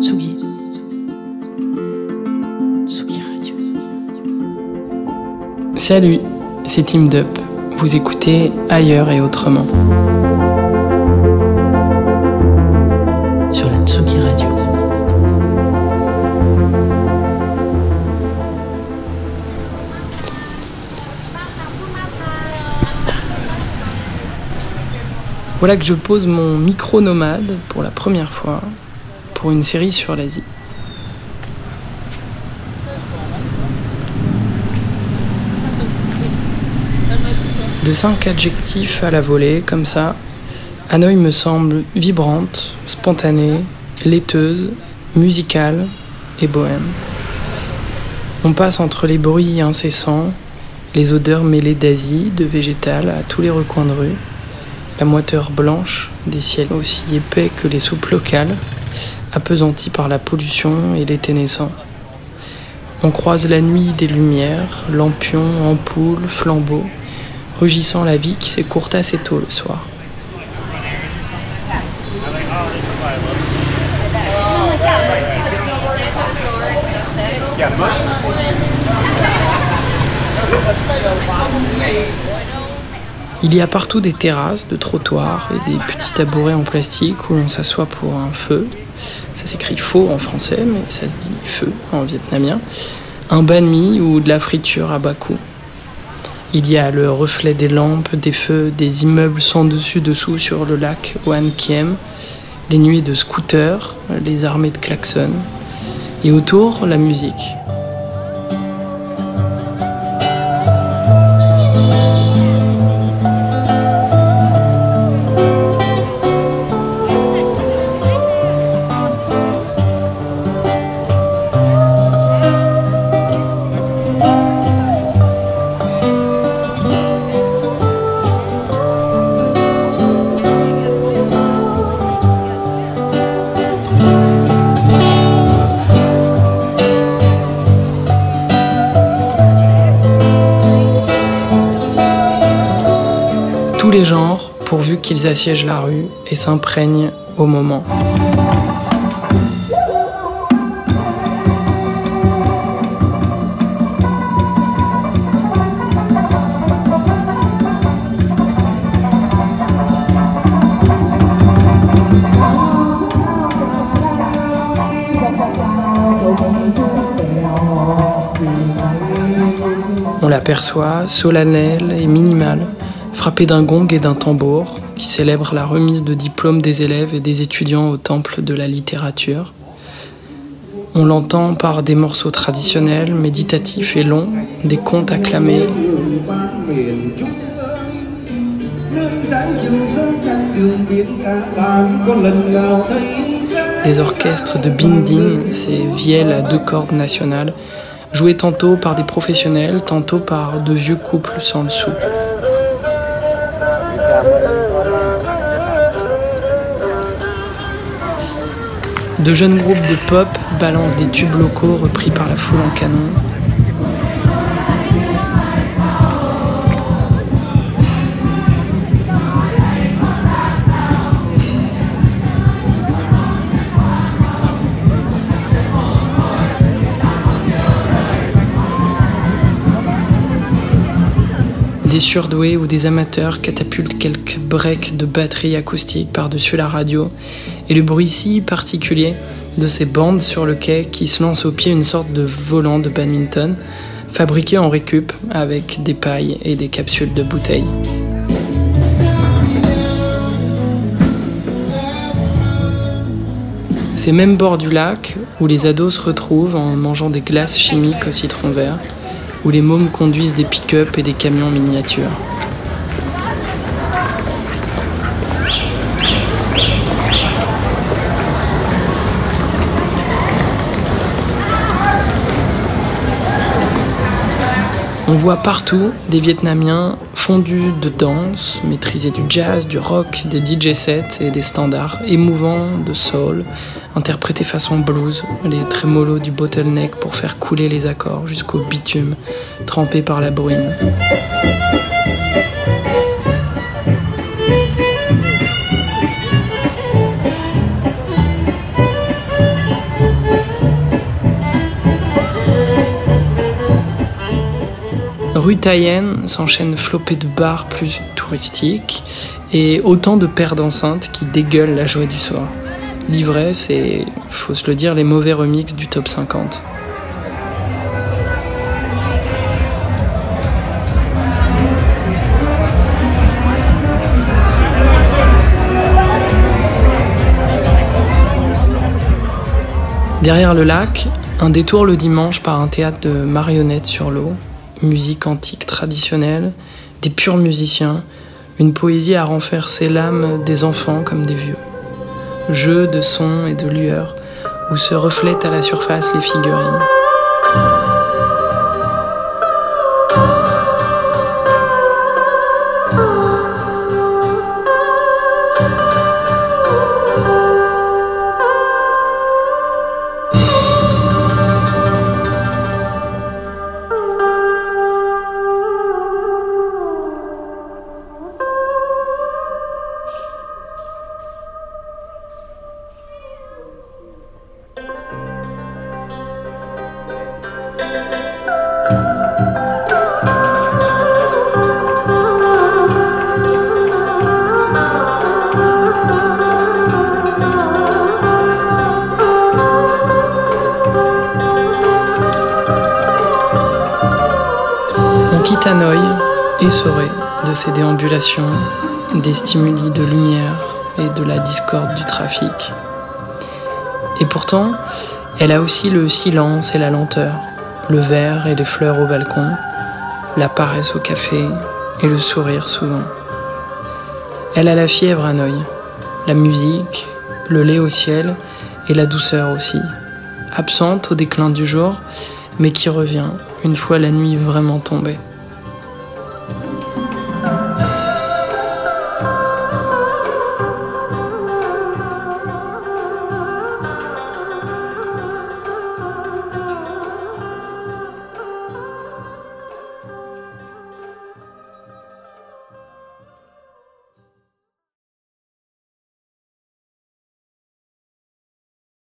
Tsugi. Tsugi Radio. Salut, c'est Team Dup. Vous écoutez ailleurs et autrement. Sur la Tsugi Radio. Voilà que je pose mon micro nomade pour la première fois pour une série sur l'Asie. De cinq adjectifs à la volée, comme ça, Hanoï me semble vibrante, spontanée, laiteuse, musicale et bohème. On passe entre les bruits incessants, les odeurs mêlées d'Asie, de végétal à tous les recoins de rue, la moiteur blanche des ciels aussi épais que les soupes locales, appesantis par la pollution et l'été naissant. On croise la nuit des lumières, lampions, ampoules, flambeaux, rugissant la vie qui s'écourte assez tôt le soir. Il y a partout des terrasses, de trottoirs et des petits tabourets en plastique où l'on s'assoit pour un feu. Ça s'écrit faux en français, mais ça se dit feu en vietnamien. Un banh mi ou de la friture à bas coût. Il y a le reflet des lampes, des feux, des immeubles sans dessus-dessous sur le lac Oan Kiem, les nuées de scooters, les armées de klaxons, et autour, la musique. Tous les genres, pourvu qu'ils assiègent la rue et s'imprègnent au moment. On l'aperçoit solennel et minimal, frappé d'un gong et d'un tambour, qui célèbre la remise de diplômes des élèves et des étudiants au temple de la littérature. On l'entend par des morceaux traditionnels, méditatifs et longs, des contes acclamés, des orchestres de bindin, ces vielles à deux cordes nationales, jouées tantôt par des professionnels, tantôt par de vieux couples sans le sou. De jeunes groupes de pop balancent des tubes locaux repris par la foule en canon. Des surdoués ou des amateurs catapultent quelques breaks de batterie acoustique par-dessus la radio et le bruit si particulier de ces bandes sur le quai qui se lancent au pied une sorte de volant de badminton fabriqué en récup avec des pailles et des capsules de bouteilles. Ces mêmes bords du lac où les ados se retrouvent en mangeant des glaces chimiques au citron vert, où les mômes conduisent des pick-up et des camions miniatures. On voit partout des Vietnamiens fondus de danse, maîtriser du jazz, du rock, des DJ sets et des standards émouvants de soul, interprétés façon blues, les trémolos du bottleneck pour faire couler les accords jusqu'au bitume trempé par la bruine. Rue Taïenne s'enchaînent flopées de bars plus touristiques et autant de paires d'enceintes qui dégueulent la joie du soir. L'ivresse et, faut se le dire, les mauvais remixes du top 50. Derrière le lac, un détour le dimanche par un théâtre de marionnettes sur l'eau, musique antique traditionnelle, des purs musiciens, une poésie à renverser l'âme des enfants comme des vieux. Jeu de sons et de lueurs où se reflètent à la surface les figurines. Quitte Hanoï, essoré de ses déambulations, des stimuli de lumière et de la discorde du trafic. Et pourtant, elle a aussi le silence et la lenteur, le verre et les fleurs au balcon, la paresse au café et le sourire souvent. Elle a la fièvre à Hanoï, la musique, le lait au ciel et la douceur aussi, absente au déclin du jour, mais qui revient une fois la nuit vraiment tombée.